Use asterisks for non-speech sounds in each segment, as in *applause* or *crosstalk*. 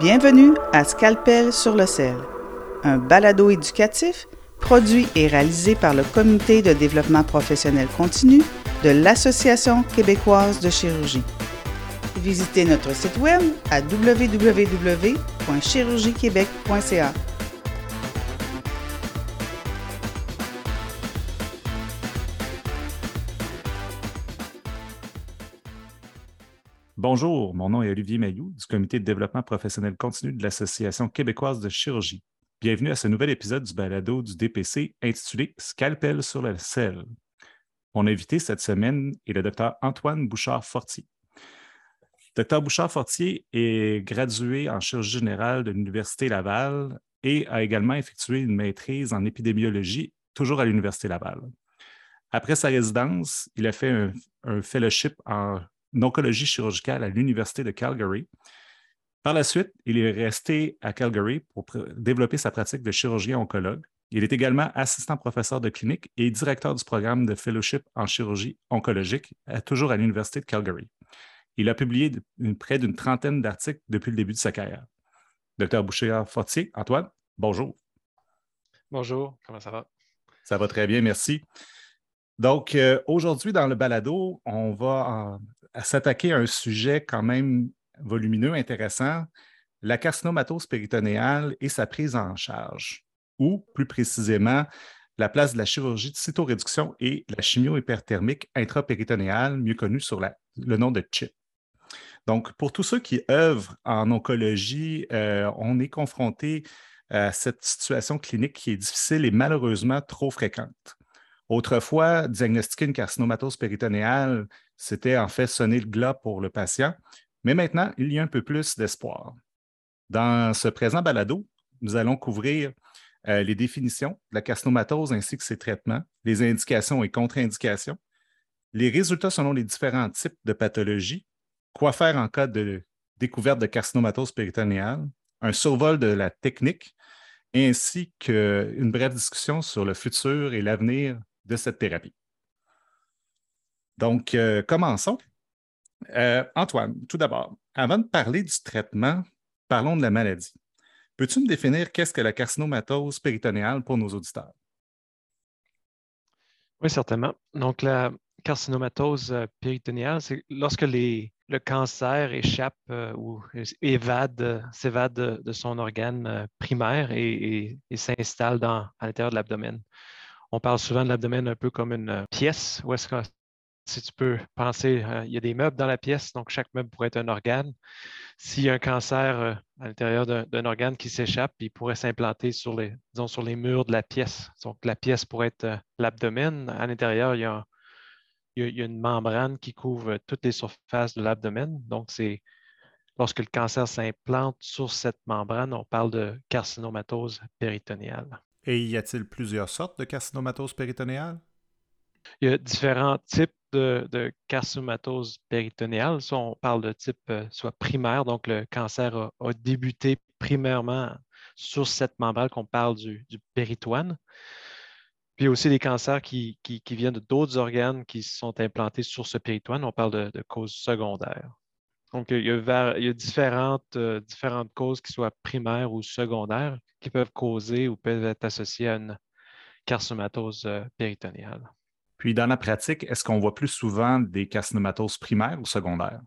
Bienvenue à Scalpel sur le sel, un balado éducatif produit et réalisé par le Comité de développement professionnel continu de l'Association québécoise de chirurgie. Visitez notre site web à www.chirurgiequebec.ca. Bonjour, mon nom est Olivier Mailloux du Comité de développement professionnel continu de l'Association québécoise de chirurgie. Bienvenue à ce nouvel épisode du balado du DPC intitulé Scalpel sur le sel. Mon invité cette semaine est le docteur Antoine Bouchard-Fortier. Docteur Bouchard-Fortier est gradué en chirurgie générale de l'Université Laval et a également effectué une maîtrise en épidémiologie, toujours à l'Université Laval. Après sa résidence, il a fait un, un fellowship en oncologie chirurgicale à l'Université de Calgary. Par la suite, il est resté à Calgary pour développer sa pratique de chirurgien oncologue. Il est également assistant professeur de clinique et directeur du programme de fellowship en chirurgie oncologique, toujours à l'Université de Calgary. Il a publié près d'une trentaine d'articles depuis le début de sa carrière. Docteur Boucher-Fortier, Antoine, bonjour. Bonjour, comment ça va? Ça va très bien, merci. Donc, euh, aujourd'hui, dans le balado, on va s'attaquer à un sujet quand même volumineux, intéressant, la carcinomatose péritonéale et sa prise en charge, ou plus précisément, la place de la chirurgie de cytoréduction et la chimio hyperthermique intrapéritonéale, mieux connue sous le nom de CHIP. Donc, pour tous ceux qui œuvrent en oncologie, euh, on est confronté à cette situation clinique qui est difficile et malheureusement trop fréquente. Autrefois, diagnostiquer une carcinomatose péritonéale, c'était en fait sonner le glas pour le patient, mais maintenant, il y a un peu plus d'espoir. Dans ce présent balado, nous allons couvrir euh, les définitions de la carcinomatose ainsi que ses traitements, les indications et contre-indications, les résultats selon les différents types de pathologies, quoi faire en cas de découverte de carcinomatose péritonéale, un survol de la technique, ainsi qu'une brève discussion sur le futur et l'avenir de cette thérapie. Donc, euh, commençons. Euh, Antoine, tout d'abord, avant de parler du traitement, parlons de la maladie. Peux-tu me définir qu'est-ce que la carcinomatose péritonéale pour nos auditeurs? Oui, certainement. Donc, la carcinomatose euh, péritonéale, c'est lorsque le cancer échappe ou évade, s'évade de, son organe primaire et, s'installe à l'intérieur de l'abdomen. On parle souvent de l'abdomen un peu comme une pièce où est-ce que si tu peux penser, euh, il y a des meubles dans la pièce, donc chaque meuble pourrait être un organe. S'il y a un cancer euh, à l'intérieur d'un organe qui s'échappe, il pourrait s'implanter sur les, sur les murs de la pièce. Donc, la pièce pourrait être euh, l'abdomen. À l'intérieur, il, y a, une membrane qui couvre toutes les surfaces de l'abdomen. Donc, c'est lorsque le cancer s'implante sur cette membrane, on parle de carcinomatose péritonéale. Et y a-t-il plusieurs sortes de carcinomatose péritonéale? Il y a différents types de, carcinomatose péritonéale. on parle de type euh, soit primaire, donc le cancer a, débuté primairement sur cette membrane qu'on parle du, péritoine. Puis aussi des cancers qui, viennent d'autres organes qui sont implantés sur ce péritoine. On parle de, causes secondaires. Donc, il y a, différentes, euh, différentes causes qui soient primaires ou secondaires qui peuvent causer ou peuvent être associées à une carcinomatose euh, péritonéale. Puis dans la pratique, est-ce qu'on voit plus souvent des carcinomatoses primaires ou secondaires?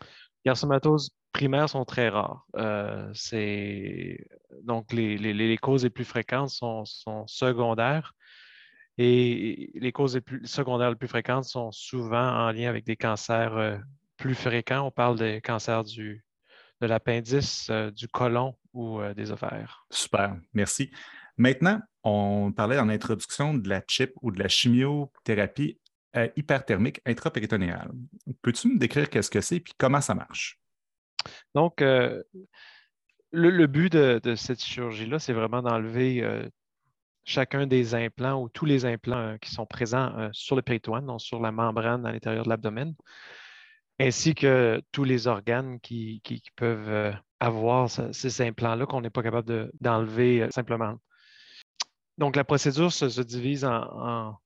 Les carcinomatoses primaires sont très rares. Euh, donc, les, causes les plus fréquentes sont, secondaires et les causes les plus, secondaires les plus fréquentes sont souvent en lien avec des cancers euh, plus fréquents. On parle des cancers du, de l'appendice, euh, du côlon ou des ovaires. Super, merci. Maintenant, on parlait en introduction de la chip ou de la chimiothérapie euh, hyperthermique intrapéritonéale. Peux-tu me décrire qu'est-ce que c'est et comment ça marche? Donc, euh, le, but de, cette chirurgie-là, c'est vraiment d'enlever euh, chacun des implants ou tous les implants qui sont présents sur le péritoine, donc sur la membrane à l'intérieur de l'abdomen, ainsi que tous les organes qui, peuvent avoir ces implants-là qu'on n'est pas capable d'enlever simplement. Donc, la procédure se, divise en,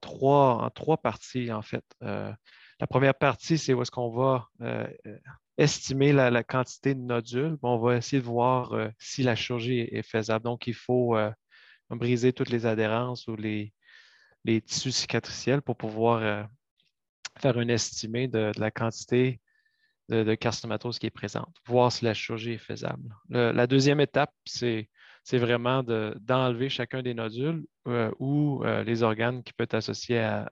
trois, parties, en fait. Euh, la première partie, c'est où est-ce qu'on va estimer la, quantité de nodules. On va essayer de voir si la chirurgie est, faisable. Donc, il faut briser toutes les adhérences ou les, tissus cicatriciels pour pouvoir faire un estimé de, la quantité de, carcinomatose qui est présente, voir si la chirurgie est faisable. la deuxième étape, c'est vraiment d'enlever chacun des nodules euh, ou euh, les organes qui peuvent être associés à,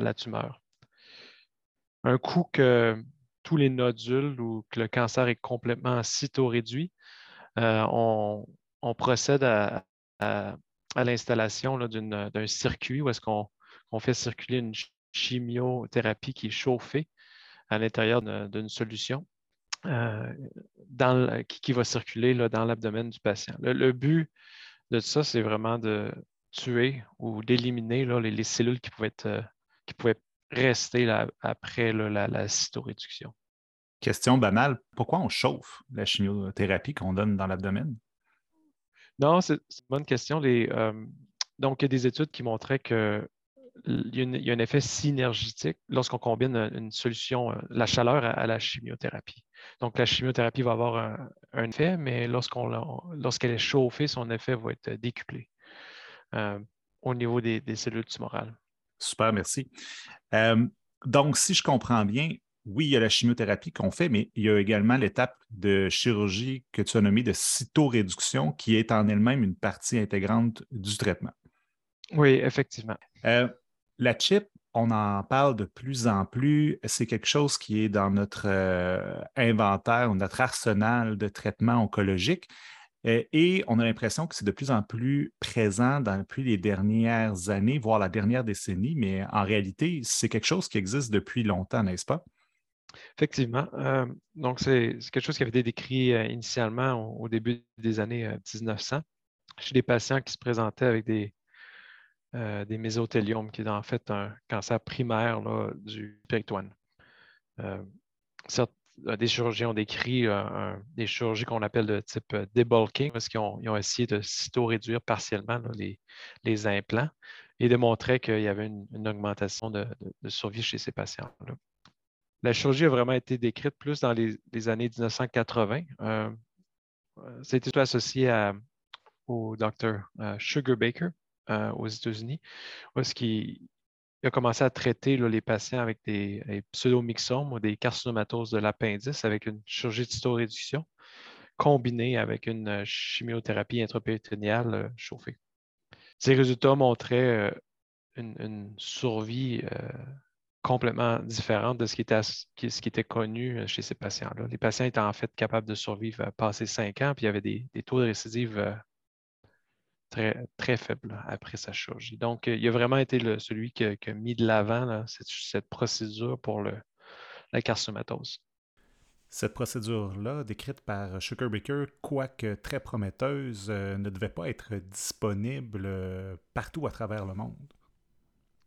la tumeur. Un coup que tous les nodules ou que le cancer est complètement cytoréduit, euh, on, procède à, l'installation d'un circuit où est-ce qu'on fait circuler une chimiothérapie qui est chauffée à l'intérieur d'une solution euh, qui, va circuler dans l'abdomen du patient. Le, but de ça, c'est vraiment de tuer ou d'éliminer les, cellules qui pouvaient, euh, qui pouvaient rester après la, cytoréduction. Question banale, pourquoi on chauffe la chimiothérapie qu'on donne dans l'abdomen? Non, c'est une bonne question. Euh, donc, il y a des études qui montraient que il y, a un effet synergétique lorsqu'on combine une solution, euh, la chaleur à, la chimiothérapie. Donc, la chimiothérapie va avoir un, effet, mais lorsqu'elle est chauffée, son effet va être décuplé euh, au niveau des, cellules tumorales. Super, merci. Euh, donc, si je comprends bien, oui, il y a la chimiothérapie qu'on fait, mais il y a également l'étape de chirurgie que tu as nommée de cytoréduction, qui est en elle-même une partie intégrante du traitement. Oui, effectivement. La chip, on en parle de plus en plus. C'est quelque chose qui est dans notre euh, inventaire notre arsenal de traitement oncologique. Euh, et on a l'impression que c'est de plus en plus présent depuis les dernières années, voire la dernière décennie, mais en réalité, c'est quelque chose qui existe depuis longtemps, n'est-ce pas? Effectivement. Euh, donc, c'est quelque chose qui avait été décrit initialement au, début des années 1900 chez des patients qui se présentaient avec des, euh, des mésothéliums, qui est en fait un cancer primaire du péritoine. Euh, euh, des chirurgiens ont décrit des chirurgies qu'on appelle de type debulking, parce qu'ils ont, essayé de cyto-réduire partiellement les, implants et de montrer qu'il y avait une, augmentation de, survie chez ces patients-là. La chirurgie a vraiment été décrite plus dans les, années 1980. C'était associé au docteur Sugar Baker, euh, aux États-Unis, où est-ce qu'il a commencé à traiter les patients avec des, pseudomyxomes ou des carcinomatoses de l'appendice avec une chirurgie de cytoréduction combinée avec une euh, chimiothérapie intrapéritonéale euh, chauffée. Ces résultats montraient une, survie complètement différente de ce qui, était, ce qui, était, connu chez ces patients-là. Les patients étaient en fait capables de survivre à passer cinq ans, puis il y avait des, des taux de récidive très, très faible après sa chirurgie. Donc, il a vraiment été celui qui a, mis de l'avant cette, procédure pour le, la carcinomatose. Cette procédure-là, décrite par Sugar Baker, quoique très prometteuse, euh, ne devait pas être disponible euh, partout à travers le monde.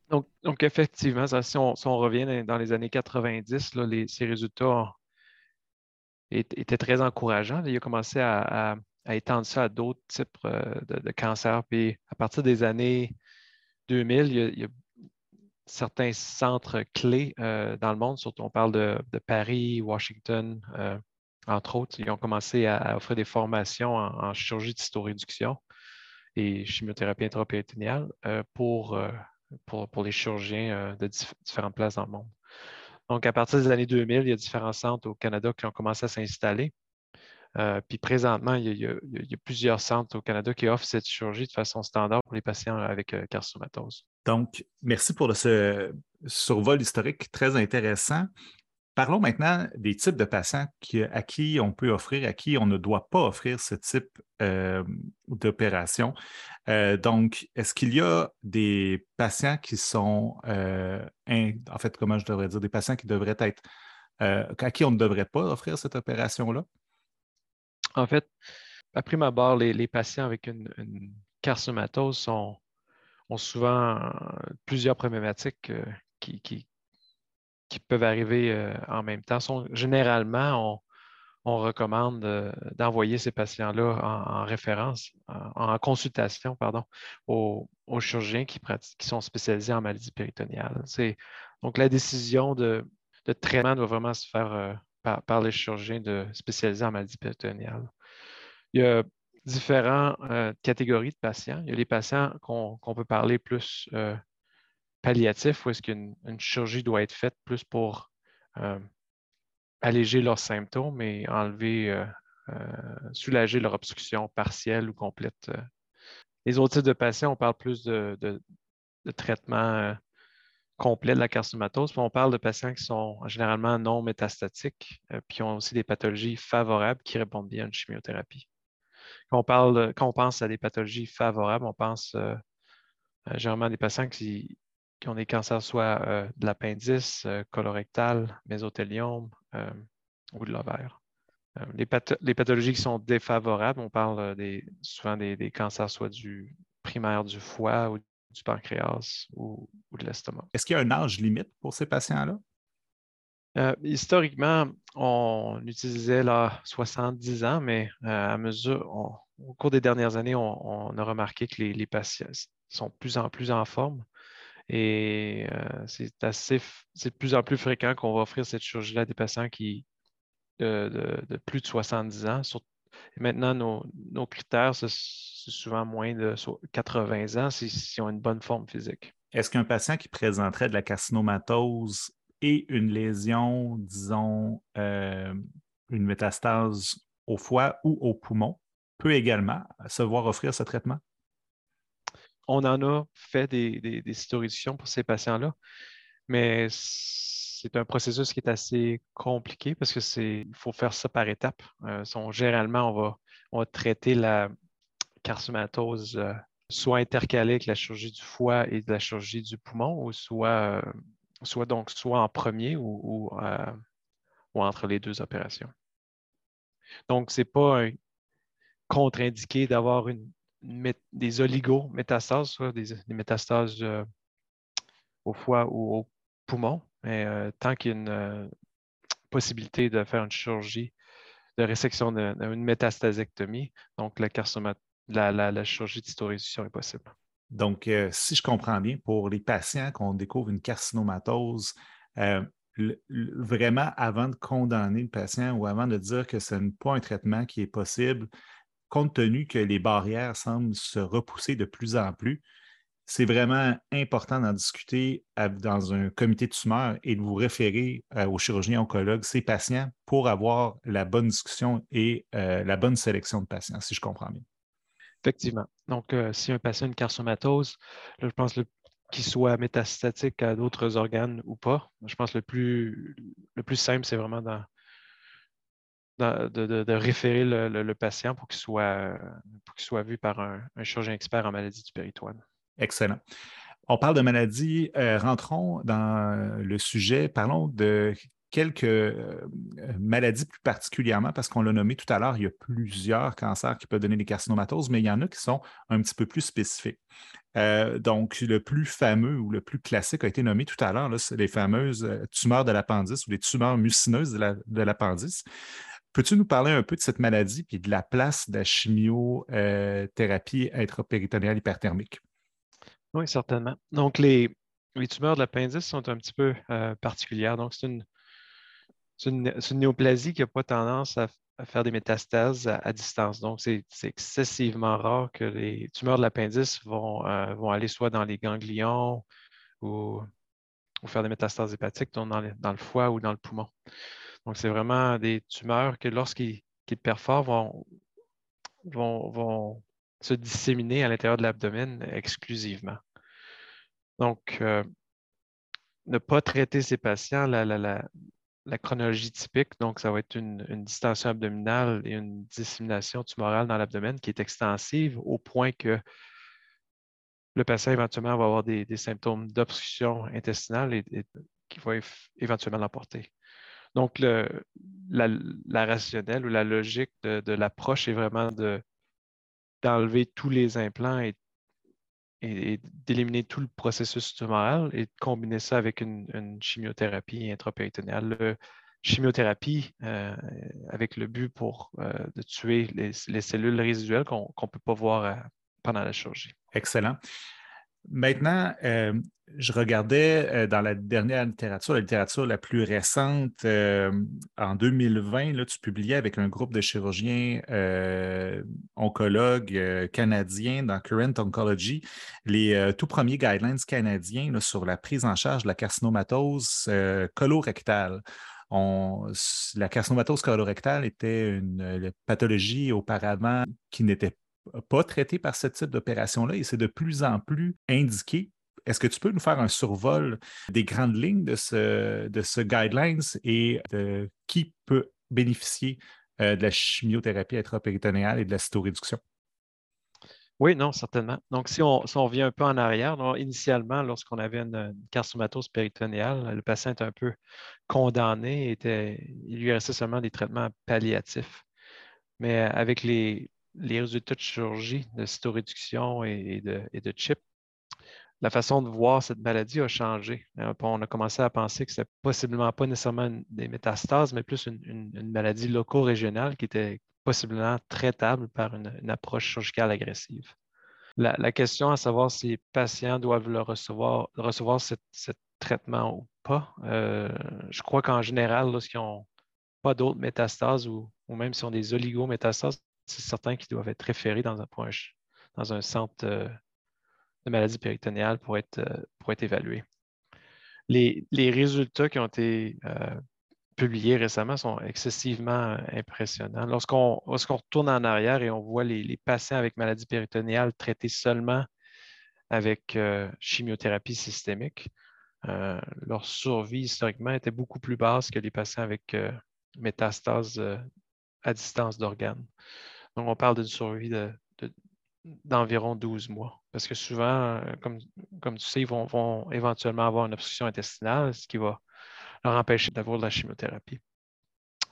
Donc, donc effectivement, si, on, revient dans les années 90, là, ces résultats étaient très encourageants. Il a commencé à à étendre ça à d'autres types euh, de, cancers. Puis à partir des années 2000, il y a, certains centres clés euh, dans le monde, surtout on parle de, Paris, Washington, euh, entre autres, ils ont commencé à, offrir des formations en, chirurgie de cytoréduction et chimiothérapie intrapéritonéale pour, pour, les chirurgiens de différentes places dans le monde. Donc, à partir des années 2000, il y a différents centres au Canada qui ont commencé à s'installer. Euh, puis présentement, il y, a, plusieurs centres au Canada qui offrent cette chirurgie de façon standard pour les patients avec euh, carcinomatose. Donc, merci pour ce survol historique très intéressant. Parlons maintenant des types de patients à qui on peut offrir, à qui on ne doit pas offrir ce type euh, d'opération. donc, est-ce qu'il y a des patients qui sont, en fait, comment je devrais dire, des patients qui devraient être, à qui on ne devrait pas offrir cette opération-là? En fait, à prime abord, les, patients avec une, carcinomatose ont souvent euh, plusieurs problématiques euh, qui, peuvent arriver euh, en même temps. généralement, on recommande d'envoyer ces patients-là en, référence, en, consultation, pardon, aux, chirurgiens qui, qui sont spécialisés en maladie péritoniale. Donc, la décision de, traitement doit vraiment se faire euh, par, les chirurgiens de, spécialisés en maladie péritoniale. Il y a différentes euh, catégories de patients. Il y a les patients qu'on peut parler plus euh, palliatifs, où est-ce qu'une chirurgie doit être faite plus pour alléger leurs symptômes et enlever, euh, euh, soulager leur obstruction partielle ou complète. Euh. Les autres types de patients, on parle plus de, traitement complet de la carcinomatose. on parle de patients qui sont généralement non métastatiques, puis qui ont aussi des pathologies favorables qui répondent bien à une chimiothérapie. Quand on, parle, quand on pense à des pathologies favorables, on pense généralement à des patients qui, qui ont des cancers soit euh, de l'appendice, euh, colorectal, mésothéliome euh, ou de l'ovaire. Les, pathologies qui sont défavorables, on parle des, souvent des, cancers soit du primaire du foie ou du pancréas ou, de l'estomac. Est-ce qu'il y a un âge limite pour ces patients-là? historiquement, on utilisait là 70 ans, mais à mesure, au cours des dernières années, on, a remarqué que les, les, patients sont de plus en plus en forme. Et euh, c'est assez, c'est de plus en plus fréquent qu'on va offrir cette chirurgie-là à des patients qui de, plus de 70 ans. Maintenant, nos, critères, c'est souvent moins de 80 ans s'ils ont une bonne forme physique. Est-ce qu'un patient qui présenterait de la carcinomatose et une lésion, disons, euh, une métastase au foie ou au poumon, peut également se voir offrir ce traitement? on en a fait des, des, pour ces patients-là, mais c'est un processus qui est assez compliqué parce que c'est il faut faire ça par étapes. Euh, généralement, on va, on traiter la carcinomatose euh, soit intercalée avec la chirurgie du foie et de la chirurgie du poumon, ou soit, euh, soit donc soit en premier ou, ou entre les deux opérations. Donc, ce n'est pas contre-indiqué d'avoir une, des oligométastases, soit des, métastases euh, au foie ou au poumon. Mais euh, tant qu'il y a une euh, possibilité de faire une chirurgie de résection d'une métastasectomie, donc la, la, la, chirurgie est possible. Donc, si je comprends bien, pour les patients qu'on découvre une carcinomatose, vraiment avant de condamner le patient ou avant de dire que ce n'est pas un traitement qui est possible, compte tenu que les barrières semblent se repousser de plus en plus, c'est vraiment important d'en discuter dans un comité de tumeurs et de vous référer euh, aux chirurgiens oncologues, ces patients, pour avoir la bonne discussion et euh, la bonne sélection de patients, si je comprends bien. Effectivement. Donc, euh, si un patient a une carcinomatose, je pense qu'il soit métastatique à d'autres organes ou pas, je pense que le plus, le plus simple, c'est vraiment de, référer le, patient pour qu'il soit vu par un, chirurgien expert en maladie du péritoine. Excellent. On parle de maladie. Euh, rentrons dans le sujet. Parlons de quelques euh, maladies plus particulièrement, parce qu'on l'a nommé tout à l'heure, il y a plusieurs cancers qui peuvent donner des carcinomatoses, mais il y en a qui sont un petit peu plus spécifiques. Euh, donc, le plus fameux ou le plus classique a été nommé tout à l'heure, c'est les fameuses tumeurs de l'appendice ou les tumeurs mucineuses de l'appendice. Peux-tu nous parler un peu de cette maladie et de la place de la chimiothérapie intrapéritonéale hyperthermique? Oui, certainement. Donc, les, tumeurs de l'appendice sont un petit peu euh, particulières. Donc, c'est une, une, néoplasie qui n'a pas tendance à, faire des métastases à, distance. Donc, c'est excessivement rare que les tumeurs de l'appendice vont, euh, vont aller soit dans les ganglions ou, faire des métastases hépatiques dans, dans le foie ou dans le poumon. Donc, c'est vraiment des tumeurs que lorsqu'ils perforent, vont, se disséminer à l'intérieur de l'abdomen exclusivement. Donc, euh, ne pas traiter ces patients, la, chronologie typique, donc ça va être une, distension abdominale et une dissémination tumorale dans l'abdomen qui est extensive au point que le patient éventuellement va avoir des, symptômes d'obstruction intestinale et, qui va éventuellement l'emporter. Donc, la, rationnelle ou la logique de, l'approche est vraiment d'enlever tous les implants et, d'éliminer tout le processus tumoral et de combiner ça avec une, chimiothérapie intrapéritonéale. chimiothérapie avec le but pour de tuer les, cellules résiduelles qu'on ne peut pas voir pendant la chirurgie. Excellent. Maintenant, euh, je regardais euh, dans la dernière littérature, la littérature la plus récente, euh, en 2020, là, tu publiais avec un groupe de chirurgiens oncologues canadiens dans Current Oncology les tout premiers guidelines canadiens sur la prise en charge de la carcinomatose colorectale. la carcinomatose colorectale était une pathologie auparavant qui n'était pas traité par ce type d'opération-là et c'est de plus en plus indiqué. Est-ce que tu peux nous faire un survol des grandes lignes de ce, de ce guidelines et de qui peut bénéficier euh, de la chimiothérapie intrapéritonéale et de la cytoréduction? Oui, non, certainement. Donc, si on, revient un peu en arrière, initialement, lorsqu'on avait une, carcinomatose péritonéale, le patient était un peu condamné, était, il lui restait seulement des traitements palliatifs. Mais avec les, les résultats de chirurgie, de cytoréduction et, de, et de chip, la façon de voir cette maladie a changé. Euh, on a commencé à penser que ce n'était possiblement pas nécessairement des métastases, mais plus une, maladie loco-régionale qui était possiblement traitable par une, approche chirurgicale agressive. La, question à savoir si les patients doivent le recevoir, recevoir ce traitement ou pas, euh, je crois qu'en général, lorsqu'ils n'ont pas d'autres métastases ou, ou, même si ont des oligométastases, c'est certain qu'ils doivent être référés dans un, centre euh, de maladie péritonéale pour être, euh, pour évalués. Les, résultats qui ont été euh, publiés récemment sont excessivement impressionnants. Lorsqu'on retourne en arrière et on voit les, patients avec maladie péritonéale traités seulement avec chimiothérapie systémique, leur survie historiquement était beaucoup plus basse que les patients avec métastase à distance d'organes. Donc, on parle d'une survie d'environ 12 mois. Parce que souvent, euh, comme, tu sais, ils vont, éventuellement avoir une obstruction intestinale, ce qui va leur empêcher d'avoir de la chimiothérapie.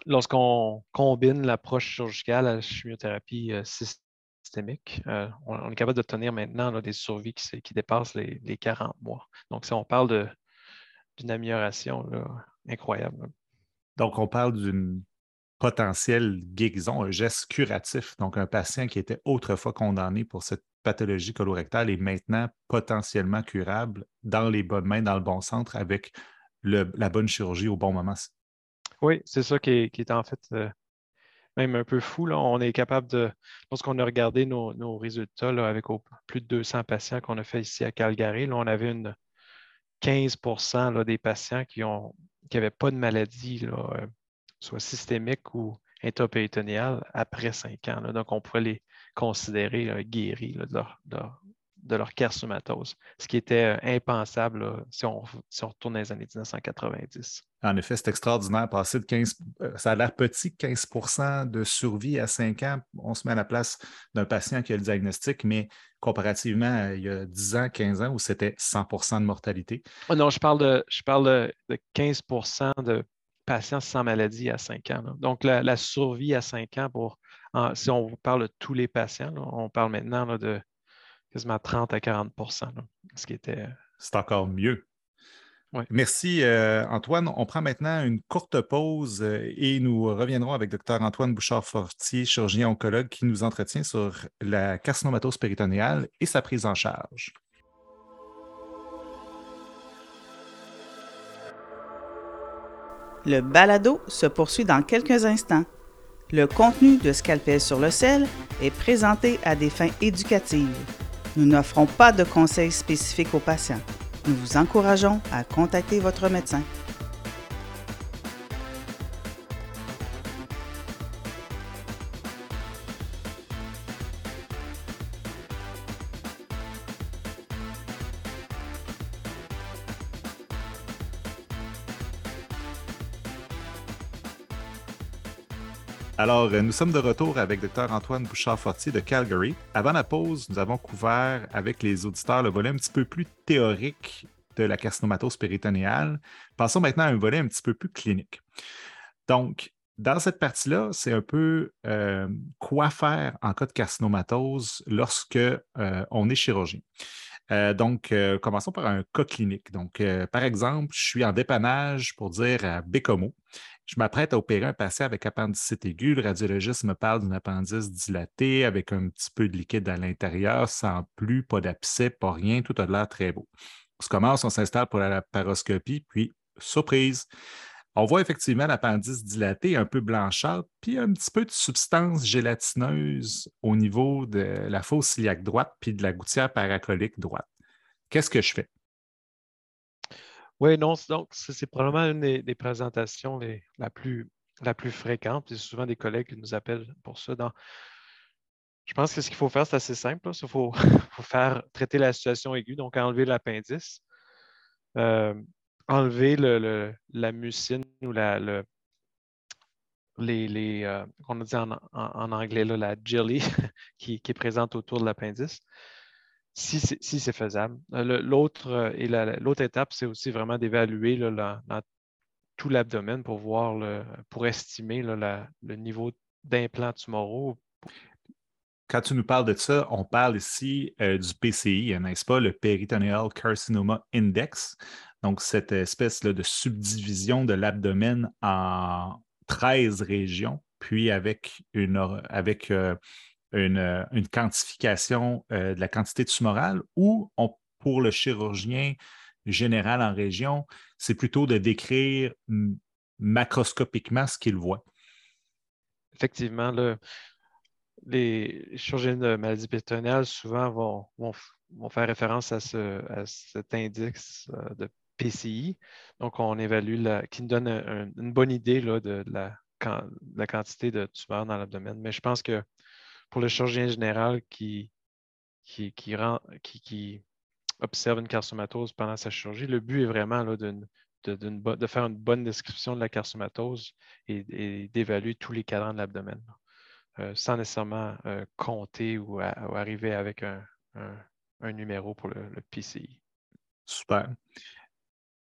Lorsqu'on combine l'approche chirurgicale à la chimiothérapie euh, systémique, euh, on, est capable d'obtenir maintenant des survies qui, dépassent les, 40 mois. Donc, si on parle d'une amélioration incroyable. Donc, on parle d'une potentiel guérison, un geste curatif. Donc, un patient qui était autrefois condamné pour cette pathologie colorectale est maintenant potentiellement curable dans les bonnes mains, dans le bon centre, avec la bonne chirurgie au bon moment. Oui, c'est ça qui est, en fait euh, même un peu fou. Là. On est capable de, lorsqu'on a regardé nos, résultats avec plus de 200 patients qu'on a fait ici à Calgary, là, on avait une 15% des patients qui n'avaient pas de maladie là, euh, soit systémique ou intrapéritonéale après cinq ans. Donc, on pourrait les considérer guéris de, leur, de, leur, carcinomatose, ce qui était euh, impensable si, on, retourne dans les années 1990. En effet, c'est extraordinaire. Passer de 15, euh, ça a l'air petit, 15% de survie à 5 ans. On se met à la place d'un patient qui a le diagnostic, mais comparativement il y a 10 ans, 15 ans, où c'était 100% de mortalité. Oh non, je parle de, je parle de 15% de patients sans maladie à 5 ans. Donc, la, survie à 5 ans, pour, si on parle de tous les patients, on parle maintenant de quasiment 30 à 40 ce qui était. C'est encore mieux. Merci euh, Antoine. On prend maintenant une courte pause euh, et nous reviendrons avec Dr Antoine Bouchard-Fortier, chirurgien oncologue, qui nous entretient sur la carcinomatose péritonéale et sa prise en charge. Le balado se poursuit dans quelques instants. Le contenu de Scalpel sur le sel est présenté à des fins éducatives. Nous n'offrons pas de conseils spécifiques aux patients. Nous vous encourageons à contacter votre médecin. Alors, euh, nous sommes de retour avec Dr Antoine Bouchard-Fortier de Calgary. Avant la pause, nous avons couvert avec les auditeurs le volet un petit peu plus théorique de la carcinomatose péritonéale. Passons maintenant à un volet un petit peu plus clinique. Donc, dans cette partie-là, c'est un peu euh, quoi faire en cas de carcinomatose lorsque euh, on est chirurgien. donc, commençons par un cas clinique. Donc, par exemple, je suis en dépannage pour dire à Bécomo je m'apprête à opérer un patient avec appendicite aiguë. Le radiologiste me parle d'une appendice dilatée avec un petit peu de liquide à l'intérieur, sans plus, pas d'abcès, pas rien, tout a l'air très beau. On commence, on s'installe pour la paroscopie, puis surprise, on voit effectivement l'appendice dilaté, un peu blanchâtre, puis un petit peu de substance gélatineuse au niveau de la fosse iliaque droite puis de la gouttière paracolique droite. Qu'est-ce que je fais? Oui, non, donc c'est probablement une des, présentations la, plus, la plus fréquente. C'est souvent des collègues qui nous appellent pour ça. je pense que ce qu'il faut faire, c'est assez simple. Il *laughs* faut, faire traiter la situation aiguë, donc enlever l'appendice. Euh, enlever la mucine ou la, le, les, euh, dit en, anglais, la jelly *laughs* qui, est présente autour de l'appendice, si c'est faisable. Euh, l'autre euh, l'autre étape, c'est aussi vraiment d'évaluer tout l'abdomen pour voir, le, pour estimer le niveau d'implant tumoraux quand tu nous parles de ça, on parle ici du PCI, n'est-ce pas, le Peritoneal Carcinoma Index. Donc, cette espèce de subdivision de l'abdomen en 13 régions, puis avec une, avec, euh, une, une quantification euh, de la quantité tumorale, ou pour le chirurgien général en région, c'est plutôt de décrire macroscopiquement ce qu'il voit. Effectivement, les chirurgiens de maladies pétoniales souvent vont, faire référence à, ce, à cet index euh, de PCI. Donc, on évalue, la, qui nous donne une bonne idée de, la, quantité de tumeurs dans l'abdomen. Mais je pense que pour le chirurgien général qui, qui, qui, observe une carcinomatose pendant sa chirurgie, le but est vraiment là, de, de, faire une bonne description de la carcinomatose et, d'évaluer tous les cadrans de l'abdomen, euh, sans nécessairement euh, compter ou, arriver avec un, numéro pour le PCI. Super.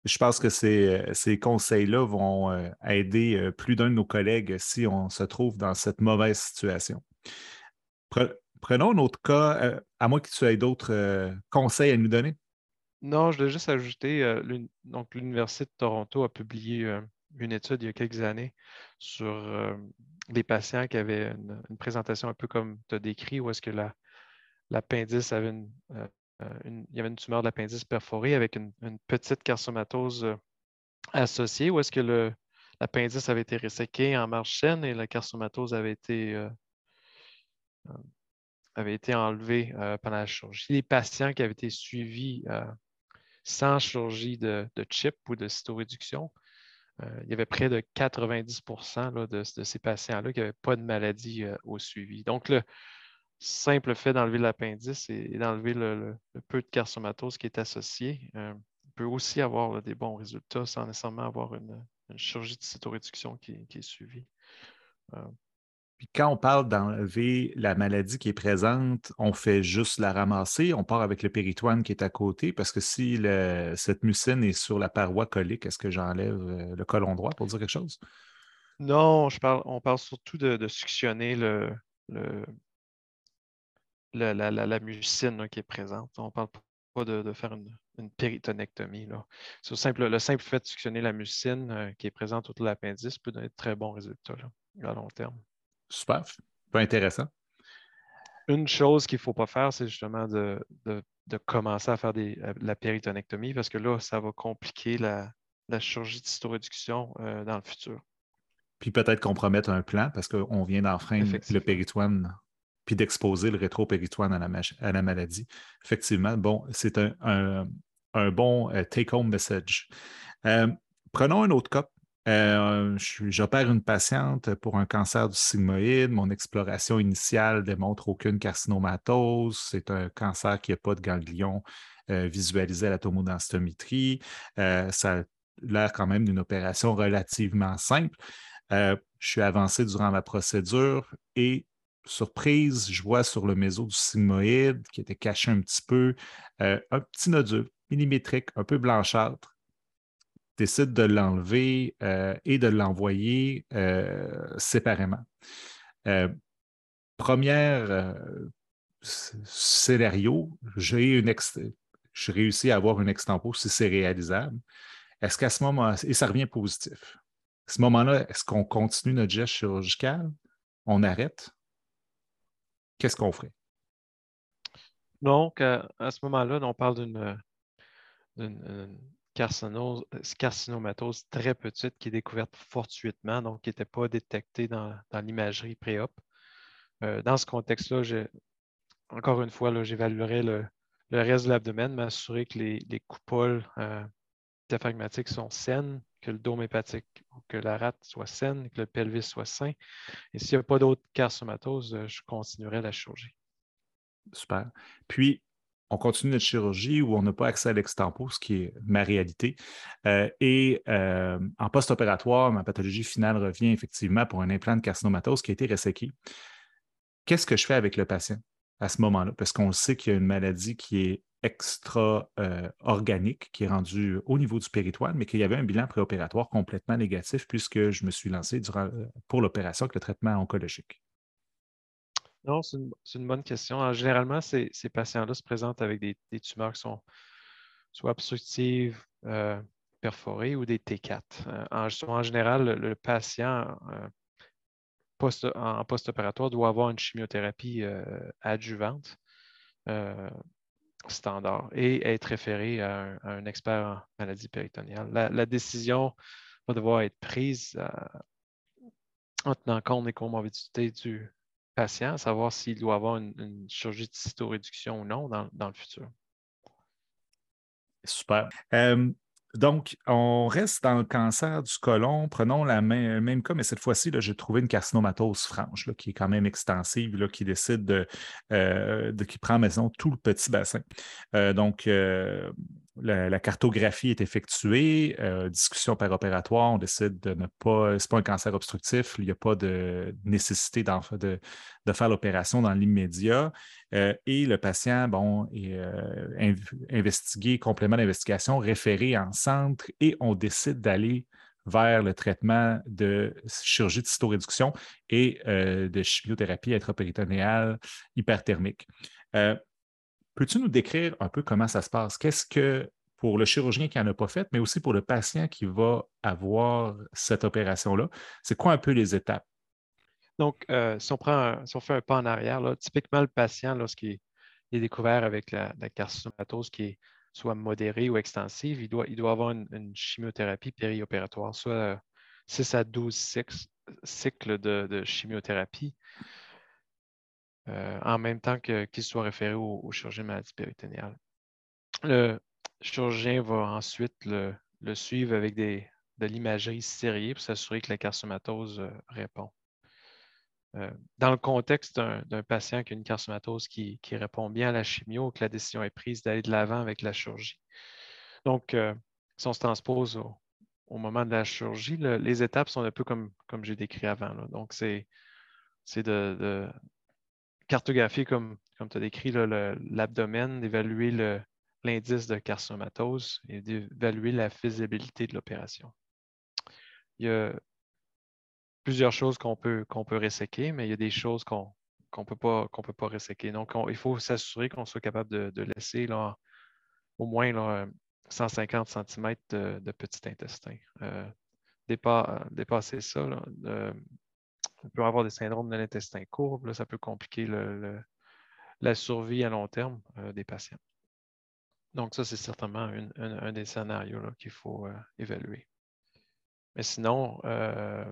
Je pense que ces, ces conseils-là vont euh, aider plus d'un de nos collègues si on se trouve dans cette mauvaise situation. Prenons un autre cas, euh, à moins que tu aies d'autres conseils à nous donner. Non, je voulais juste ajouter, l'Université de Toronto a publié une étude il y a quelques années sur des patients qui avaient une, présentation un peu comme tu as décrit, où est-ce que l'appendice avait une, euh, il y avait une tumeur de l'appendice perforée avec une, petite carcinomatose euh, associée, ou est-ce que l'appendice avait été resséqué en marche saine et la carcinomatose avait été, euh, avait été enlevée pendant la chirurgie. Les patients qui avaient été suivis sans chirurgie de, chip ou de cytoréduction, il y avait près de 90 de, de, ces patients-là qui n'avaient pas de maladie au suivi. Donc, le, simple fait d'enlever l'appendice et, d'enlever le, peu de carcinomatose qui est associé euh, peut aussi avoir des bons résultats sans nécessairement avoir une, chirurgie de cytoréduction qui, est suivie. Euh, Puis quand on parle d'enlever la maladie qui est présente, on fait juste la ramasser, on part avec le péritoine qui est à côté, parce que si cette mucine est sur la paroi colique, est-ce que j'enlève euh, le colon droit pour dire quelque chose? Non, on parle surtout de, suctionner le, la, mucine qui est présente. On ne parle pas de, faire une, péritonectomie. le simple fait de suctionner la mucine euh, qui est présente autour de l'appendice peut donner de très bons résultats à long terme. Super, pas intéressant. Une chose qu'il ne faut pas faire, c'est justement de, commencer à faire des, euh, la péritonectomie parce que là, ça va compliquer la, chirurgie de cytoréduction euh, dans le futur. Puis peut-être compromettre un plan parce qu'on vient d'enfreindre le péritoine puis d'exposer le rétropéritoine à la, à la maladie. Effectivement, bon, c'est un, bon euh, take-home message. Euh, prenons un autre cas. Euh, j'opère une patiente pour un cancer du sigmoïde. Mon exploration initiale démontre aucune carcinomatose. C'est un cancer qui n'a pas de ganglion visualisé à la tomodensitométrie. ça a l'air quand même d'une opération relativement simple. je suis avancé durant la procédure et surprise, je vois sur le méso du sigmoïde qui était caché un petit peu, euh, un petit nodule millimétrique, un peu blanchâtre. Décide de l'enlever euh, et de l'envoyer euh, séparément. première scénario, j'ai une je réussis à avoir une extempo si c'est réalisable. Est-ce qu'à ce moment, et ça revient positif, À ce moment-là, est-ce qu'on continue notre geste chirurgical? On arrête? Qu'est-ce qu'on ferait? Donc, à, ce moment-là, on parle d'une carcinomatose très petite qui est découverte fortuitement, donc qui n'était pas détectée dans, l'imagerie pré-op. Euh, dans ce contexte-là, encore une fois, j'évaluerai le, reste de l'abdomen, m'assurer que les, les coupoles euh, sont saines, que le dôme hépatique ou que la rate soit saine, que le pelvis soit sain. Et s'il n'y a pas d'autres carcinomatoses, euh, je continuerai la chirurgie. Super. Puis, on continue notre chirurgie où on n'a pas accès à l'extempo, ce qui est ma réalité. Euh, et euh, en post-opératoire, ma pathologie finale revient effectivement pour un implant de carcinomatose qui a été resséqué. Qu'est-ce que je fais avec le patient à ce moment-là? Parce qu'on sait qu'il y a une maladie qui est extra-organique, euh, qui est rendue au niveau du péritoine, mais qu'il y avait un bilan préopératoire complètement négatif puisque je me suis lancé pour l'opération avec le traitement oncologique. Non, c'est une, bonne question. généralement, ces, patients-là se présentent avec des, tumeurs qui sont soit obstructives, euh, perforées ou des T4. Euh, en, général, le, patient euh, en post-opératoire doit avoir une chimiothérapie adjuvante standard et être référé à un, expert en maladie péritoniale. La, décision va devoir être prise en tenant compte des comorbidités du, patient, savoir s'il doit avoir une, chirurgie de cytoréduction ou non dans, le futur. Super. Euh, donc, on reste dans le cancer du côlon. Prenons le même, cas, mais cette fois-ci, j'ai trouvé une carcinomatose franche qui est quand même extensive, là, qui décide de, euh, qui prend maison tout le petit bassin. Euh, donc, la, cartographie est effectuée, euh, discussion par opératoire, on décide de ne pas, c'est pas un cancer obstructif, il n'y a pas de nécessité de, faire l'opération dans l'immédiat. Euh, et le patient, est euh, investigué, complément d'investigation, référé en centre et on décide d'aller vers le traitement de chirurgie de cytoréduction et de chimiothérapie intrapéritonéale hyperthermique. Peux-tu nous décrire un peu comment ça se passe? Qu'est-ce que pour le chirurgien qui n'en a pas fait, mais aussi pour le patient qui va avoir cette opération-là, c'est quoi un peu les étapes? Donc, euh, si, on prend si on fait un pas en arrière, typiquement le patient, lorsqu'il est découvert avec la, carcinomatose qui est soit modérée ou extensive, il doit, il doit avoir une, chimiothérapie périopératoire, soit 6 à 12 cycles, de, chimiothérapie. Euh, en même temps qu'il soit référé au, chirurgien maladie péritonéale. Le chirurgien va ensuite le, suivre avec des, de l'imagerie stériée pour s'assurer que la carcinomatose euh, répond. Euh, dans le contexte d'un patient qui a une carcinomatose qui, répond bien à la chimio, que la décision est prise d'aller de l'avant avec la chirurgie. Donc, si on se transpose au, moment de la chirurgie, les étapes sont un peu comme, comme j'ai décrit avant. Donc, c'est de, cartographier, comme, comme tu as décrit, l'abdomen, d'évaluer l'indice de carcinomatose et d'évaluer la faisabilité de l'opération. Il y a plusieurs choses qu'on peut, qu'on peut resséquer, mais il y a des choses qu'on ne peut, pas, peut pas resséquer. Donc, il faut s'assurer qu'on soit capable de, laisser là, au moins là, 150 cm de, petit intestin. Euh, dépasser ça, là, on peut avoir des syndromes de l'intestin courbe. ça peut compliquer la survie à long terme euh, des patients. Donc, ça, c'est certainement un, des scénarios qu'il faut euh, évaluer. Mais sinon, euh,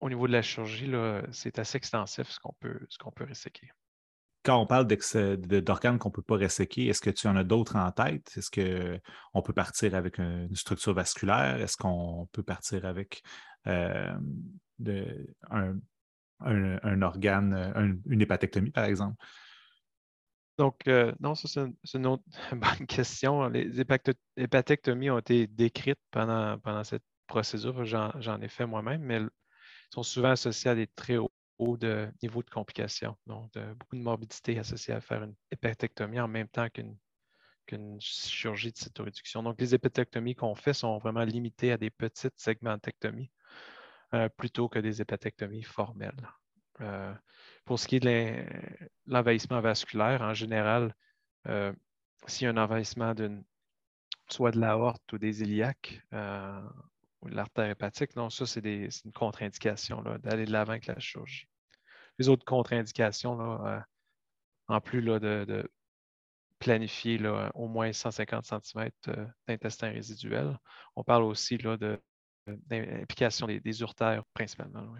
au niveau de la chirurgie, c'est assez extensif ce qu'on peut, qu'on peut resséquer. Quand on parle d'organes qu'on ne peut pas resséquer, est-ce que tu en as d'autres en tête? Est-ce qu'on peut partir avec une structure vasculaire? Est-ce qu'on peut partir avec de, un, organe, une hépatectomie, par exemple? Donc, euh, non, ça, c'est une, autre *laughs* bonne question. Les hépatectomies ont été décrites pendant, pendant cette procédure. J'en ai fait moi-même, mais elles sont souvent associées à des très hauts, de, niveaux de complications. Donc, beaucoup de morbidité associée à faire une hépatectomie en même temps qu'une chirurgie de cytoréduction. Donc, les hépatectomies qu'on fait sont vraiment limitées à des petites segmentectomies. Euh, plutôt que des hépatectomies formelles. Euh, pour ce qui est de l'envahissement vasculaire, en général, euh, s'il y a un envahissement soit de l'aorte ou des iliaques, l'artère hépatique, non, ça, c'est une contre-indication d'aller de l'avant avec la chirurgie. Les autres contre-indications, en plus de, planifier au moins 150 cm d'intestin résiduel, on parle aussi de d'implication des, des, urtères principalement.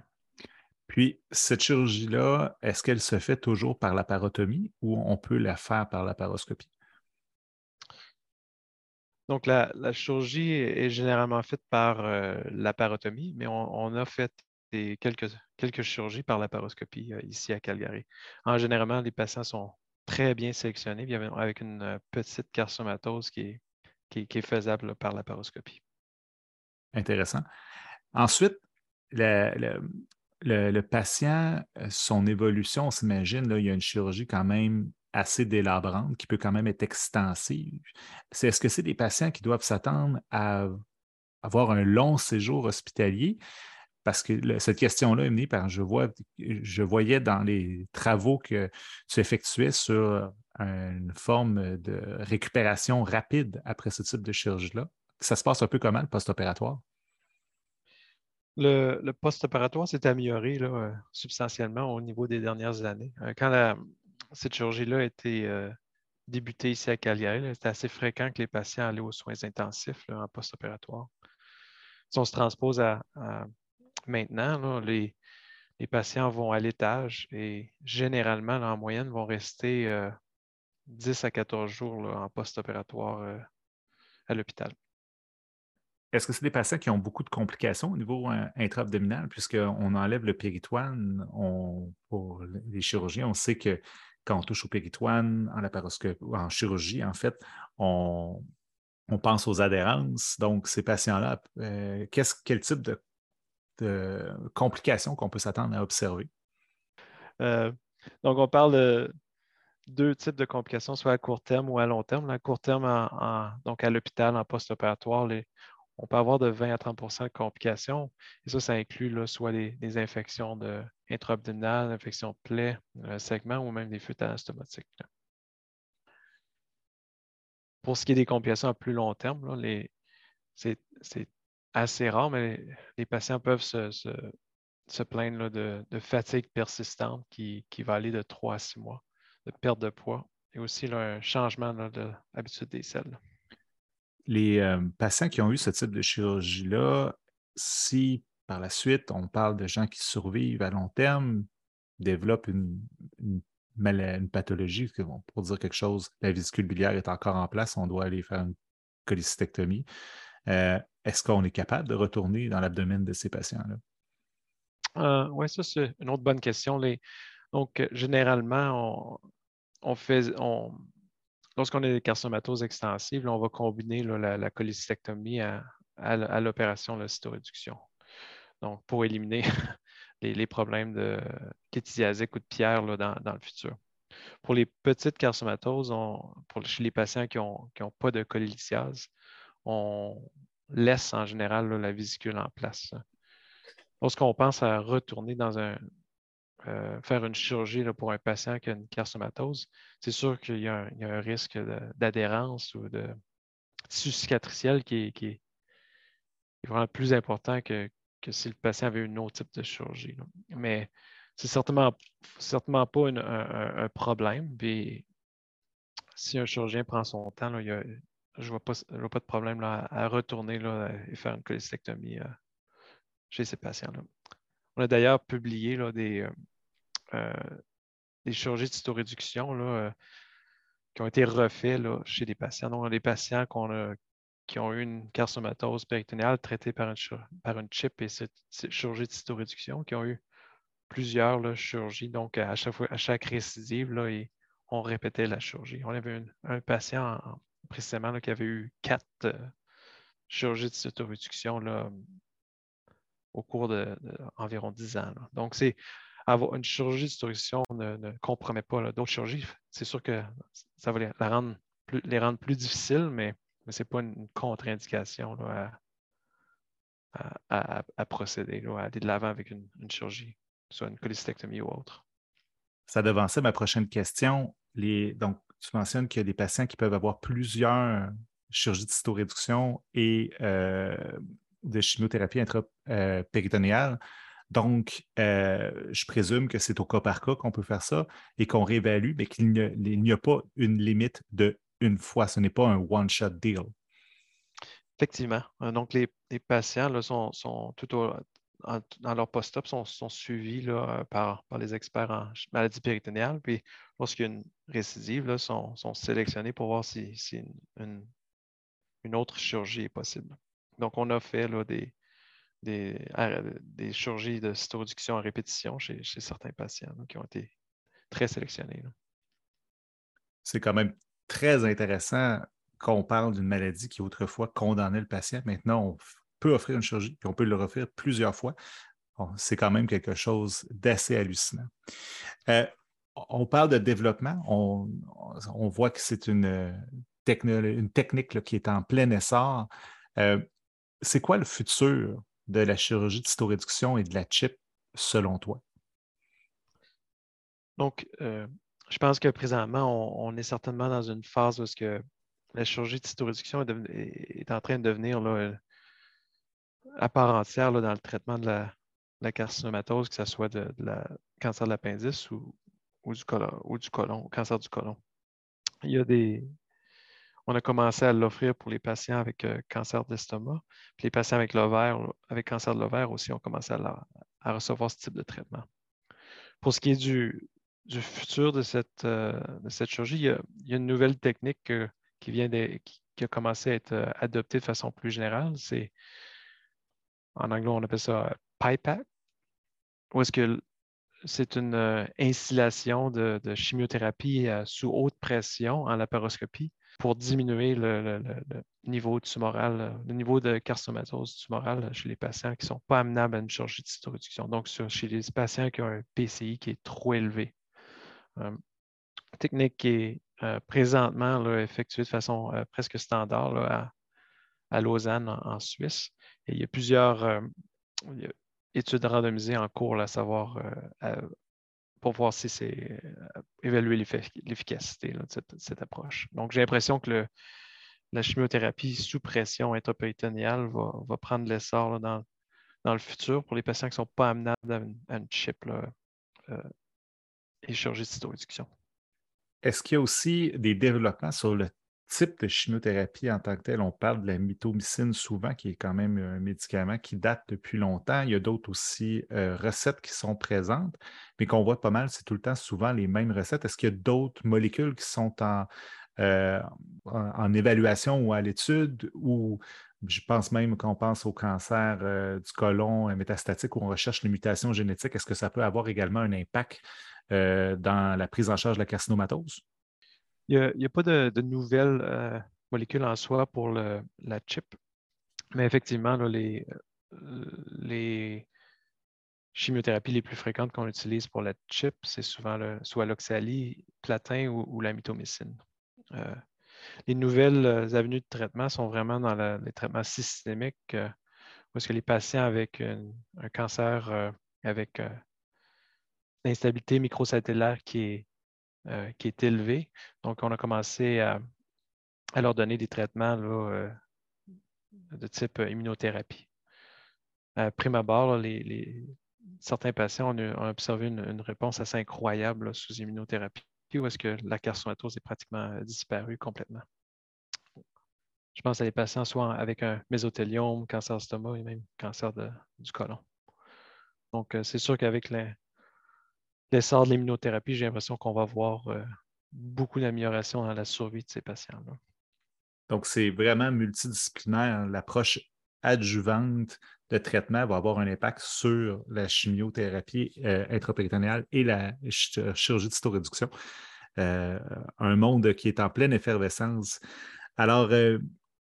Puis, cette chirurgie-là, est-ce qu'elle se fait toujours par la parotomie ou on peut la faire par la paroscopie? Donc, la, chirurgie est généralement faite par euh, la parotomie, mais on, a fait quelques, quelques chirurgies par la paroscopie euh, ici à Calgary. En général, les patients sont très bien sélectionnés avec une euh, petite carcinomatose qui est, qui, est faisable par la paroscopie. Intéressant. Ensuite, le, le, patient, euh, son évolution, on s'imagine, il y a une chirurgie quand même assez délabrante qui peut quand même être extensive. est-ce que c'est des patients qui doivent s'attendre à avoir un long séjour hospitalier? Parce que cette question-là est venue par, je, vois, je voyais dans les travaux que tu effectuais sur une forme de récupération rapide après ce type de chirurgie-là. Ça se passe un peu comment le post-opératoire? Le, post-opératoire s'est amélioré euh, substantiellement au niveau des dernières années. Euh, quand cette chirurgie-là a été euh, débutée ici à Calgary, c'était assez fréquent que les patients allaient aux soins intensifs en post-opératoire. Si on se transpose à, maintenant, les, patients vont à l'étage et généralement, en moyenne, vont rester 10 à 14 jours en post-opératoire à l'hôpital. Est-ce que c'est des patients qui ont beaucoup de complications au niveau euh, intra-abdominal, puisqu'on enlève le péritoine pour les chirurgiens? On sait que quand on touche au péritoine en laparoscopie en chirurgie, en fait, on, pense aux adhérences. Donc, ces patients-là, euh, quel type de, complications qu'on peut s'attendre à observer? Euh, donc, on parle de deux types de complications, soit à court terme ou à long terme. À court terme, donc à l'hôpital, en post-opératoire, on peut avoir de 20 à 30% de complications. Et ça, ça inclut soit des, infections de intra-abdominales, infections de plaies, euh, segments ou même des fuites anastomatiques. Pour ce qui est des complications à plus long terme, c'est assez rare, mais les, patients peuvent se, plaindre de, fatigue persistante qui, va aller de 3 à 6 mois, de perte de poids et aussi un changement de l'habitude des selles les euh, patients qui ont eu ce type de chirurgie-là, si par la suite on parle de gens qui survivent à long terme, développent une, pathologie, pour dire quelque chose, la vésicule biliaire est encore en place, on doit aller faire une cholecystectomie. Euh, est-ce qu'on est capable de retourner dans l'abdomen de ces patients-là? Euh, oui, ça, c'est une autre bonne question. Donc, généralement, on, fait, on, Lorsqu'on a des carcinomatoses extensives, on va combiner la, la, à, l'opération de cytoréduction. Donc, pour éliminer *laughs* les, problèmes de kétisiasique ou de pierre dans, le futur. Pour les petites carcinomatoses, chez les patients qui n'ont pas de cholelithiase, on laisse en général la vésicule en place. Lorsqu'on pense à retourner dans un, euh, faire une chirurgie pour un patient qui a une carcinomatose, c'est sûr qu'il y, a un risque d'adhérence ou de tissu cicatriciel qui est, vraiment plus important que, si le patient avait un autre type de chirurgie. Mais c'est certainement, certainement pas un, problème. si un chirurgien prend son temps, je ne vois, pas de problème à, retourner et faire une cholecystectomie euh, chez ces patients-là. On a d'ailleurs publié des, euh, euh, des chirurgies de cytoréduction euh, qui ont été refaits chez des patients. Donc, des patients qui ont eu une carcinomatose péritonéale traitée par une, par une chip et cette, chirurgie de cytoréduction, qui ont eu plusieurs chirurgies. Donc, à chaque, fois, à chaque récidive, là, on répétait la chirurgie. On avait un patient précisément qui avait eu quatre euh, chirurgies de cytoréduction au cours d'environ de, 10 ans. Donc, c'est avoir une chirurgie de ne, ne compromet pas d'autres chirurgies. C'est sûr que ça va les, rendre, plus, les rendre plus difficiles, mais, ce n'est pas une, contre-indication à, procéder, à aller de l'avant avec une, chirurgie, soit une cholecystectomie ou autre. Ça devançait ma prochaine question. Donc, tu mentionnes qu'il y a des patients qui peuvent avoir plusieurs chirurgies de cytoréduction et euh, de chimiothérapie intrapéritonéale. Donc, je présume que c'est au cas par cas qu'on peut faire ça et qu'on réévalue, mais qu'il n'y a, pas une limite de une fois. Ce n'est pas un one-shot deal. Effectivement. Donc, les, patients sont, tout dans leur post-op sont, suivis par, les experts en maladie péritonéale. Puis, lorsqu'il y a une récidive, ils sont, sélectionnés pour voir si, une, autre chirurgie est possible. Donc, on a fait des, des, chirurgies de cytoréduction à répétition chez, certains patients qui ont été très sélectionnés. C'est quand même très intéressant qu'on parle d'une maladie qui autrefois condamnait le patient. Maintenant, on peut offrir une chirurgie, puis on peut le refaire plusieurs fois. c'est quand même quelque chose d'assez hallucinant. Euh, on parle de développement. On, voit que c'est une, une, technique qui est en plein essor. Euh, c'est quoi le futur de la chirurgie de cytoréduction et de la chip selon toi? Donc, euh, je pense que présentement, on, est certainement dans une phase où que la chirurgie de cytoréduction est, en train de devenir là, à part entière dans le traitement de la, carcinomatose, que ce soit de, la cancer de l'appendice ou, du colon, ou du colon, cancer du colon. Il y a des. On a commencé à l'offrir pour les patients avec euh, cancer d'estomac. Puis les patients avec l'ovaire, avec cancer de l'ovaire aussi ont commencé à, recevoir ce type de traitement. Pour ce qui est du, futur de cette, euh, de cette chirurgie, il y, a, une nouvelle technique qui, vient qui, a commencé à être euh, adoptée de façon plus générale. C'est en anglais, on appelle ça PIPAC, où est-ce que c'est une euh, installation de, chimiothérapie sous haute pression en laparoscopie pour diminuer le, niveau tumoral, le niveau de carcinomatose tumorale chez les patients qui ne sont pas amenables à une chirurgie de cytoréduction. Donc, chez les patients qui ont un PCI qui est trop élevé. Euh, technique qui est euh, présentement effectuée de façon euh, presque standard à, Lausanne, en, Suisse. Il y a plusieurs études randomisées en cours à savoir pour voir si c'est évaluer l'efficacité de cette, approche. Donc, j'ai l'impression que la chimiothérapie sous pression intrapéritonéale va, va prendre l'essor dans, dans, le futur pour les patients qui ne sont pas amenables à une, chip et chirurgie de cytoréduction. Est-ce qu'il y a aussi des développements sur le type de chimiothérapie en tant que tel? On parle de la mitomycine souvent, qui est quand même un médicament qui date depuis longtemps. Il y a d'autres aussi euh, recettes qui sont présentes, mais qu'on voit pas mal, c'est tout le temps souvent les mêmes recettes. Est-ce qu'il y a d'autres molécules qui sont en, euh, en, évaluation ou à l'étude ou je pense même qu'on pense au cancer euh, du côlon métastatique où on recherche les mutations génétiques, est-ce que ça peut avoir également un impact euh, dans la prise en charge de la carcinomatose? Il n'y a, pas de, nouvelles euh, molécules en soi pour la chip, mais effectivement, les, les chimiothérapies les plus fréquentes qu'on utilise pour la chip, c'est souvent soit l'oxalie, platin ou, la mitomycine. Euh, les nouvelles avenues de traitement sont vraiment dans les traitements systémiques, est-ce que les patients avec un cancer avec l'instabilité microsatellaire qui est, euh, qui est élevée. Donc, on a commencé à, leur donner des traitements euh, de type immunothérapie. À prime abord, certains patients ont, observé une, réponse assez incroyable sous immunothérapie, où est-ce que la carcinomatose est pratiquement euh, disparue complètement. Je pense à des patients soit avec un mésothéliome, cancer d'estomac et même cancer du côlon. Donc, c'est sûr qu'avec l'essor de l'immunothérapie, j'ai l'impression qu'on va voir euh, beaucoup d'amélioration dans la survie de ces patients-là. Donc, c'est vraiment multidisciplinaire. L'approche adjuvante de traitement va avoir un impact sur la chimiothérapie euh, intrapéritonéale et la chirurgie de cytoréduction. Euh, un monde qui est en pleine effervescence. Alors,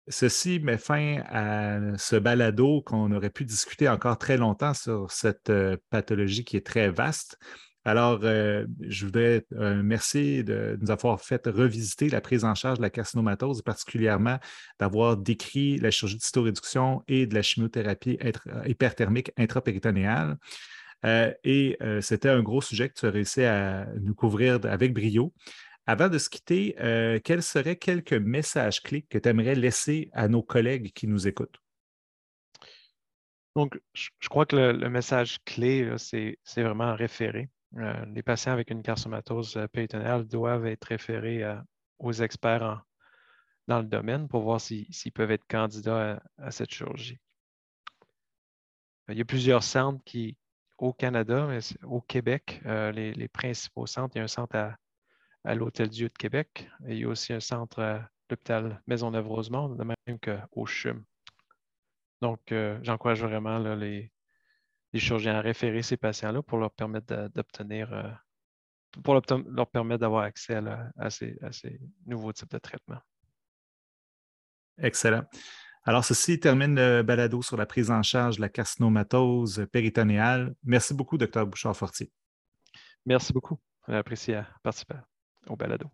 ceci met fin à ce balado qu'on aurait pu discuter encore très longtemps sur cette pathologie qui est très vaste. Alors, euh, je voudrais euh, remercier de, nous avoir fait revisiter la prise en charge de la carcinomatose, particulièrement d'avoir décrit la chirurgie de cytoréduction et de la chimiothérapie euh, hyperthermique intrapéritonéale. et c'était un gros sujet que tu as réussi à nous couvrir avec brio. Avant de se quitter, quels seraient quelques messages clés que tu aimerais laisser à nos collègues qui nous écoutent? Donc, je, crois que le, message clé, c'est vraiment référé. Euh, les patients avec une carcinomatose euh, péritonéale doivent être référés aux experts dans le domaine pour voir s'ils peuvent être candidats à, cette chirurgie. Il y a plusieurs centres qui, au Canada, mais au Québec, euh, les, principaux centres, il y a un centre à, l'Hôtel-Dieu de Québec et il y a aussi un centre à l'hôpital Maisonneuve-Rosemont, de même qu'au CHUM. Donc, euh, j'encourage vraiment les, chirurgiens à référer ces patients-là pour leur permettre d'obtenir, euh, pour leur permettre d'avoir accès à, ces, nouveaux types de traitements. Excellent. Alors, ceci termine le balado sur la prise en charge de la carcinomatose péritonéale. Merci beaucoup, Dr. Bouchard-Fortier. Merci beaucoup. J'ai apprécié participer au balado.